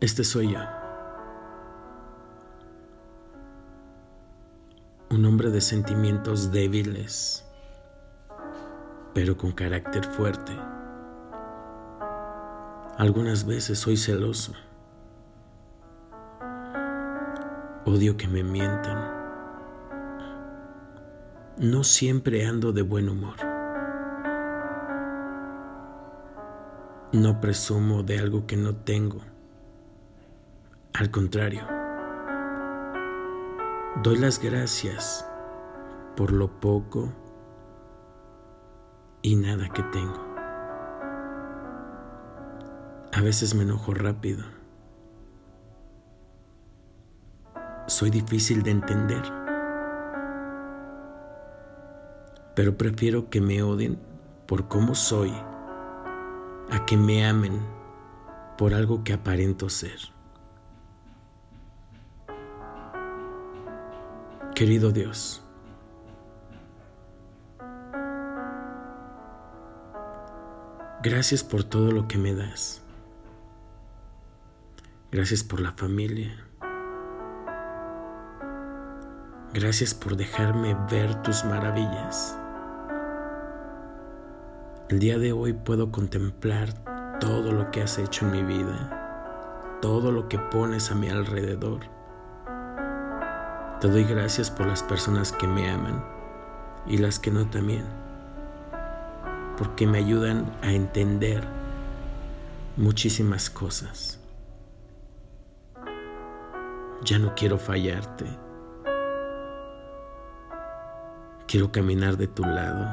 Este soy yo. Un hombre de sentimientos débiles, pero con carácter fuerte. Algunas veces soy celoso. Odio que me mientan. No siempre ando de buen humor. No presumo de algo que no tengo. Al contrario, doy las gracias por lo poco y nada que tengo. A veces me enojo rápido. Soy difícil de entender. Pero prefiero que me odien por cómo soy a que me amen por algo que aparento ser. Querido Dios, gracias por todo lo que me das. Gracias por la familia. Gracias por dejarme ver tus maravillas. El día de hoy puedo contemplar todo lo que has hecho en mi vida, todo lo que pones a mi alrededor te doy gracias por las personas que me aman y las que no también, porque me ayudan a entender muchísimas cosas. Ya no quiero fallarte. Quiero caminar de tu lado.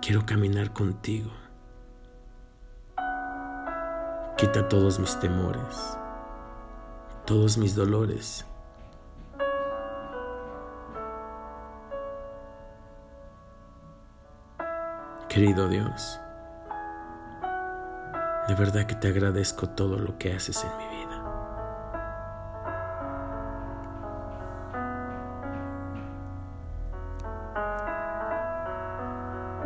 Quiero caminar contigo. Quita todos mis temores todos mis dolores. Querido Dios, de verdad que te agradezco todo lo que haces en mi vida.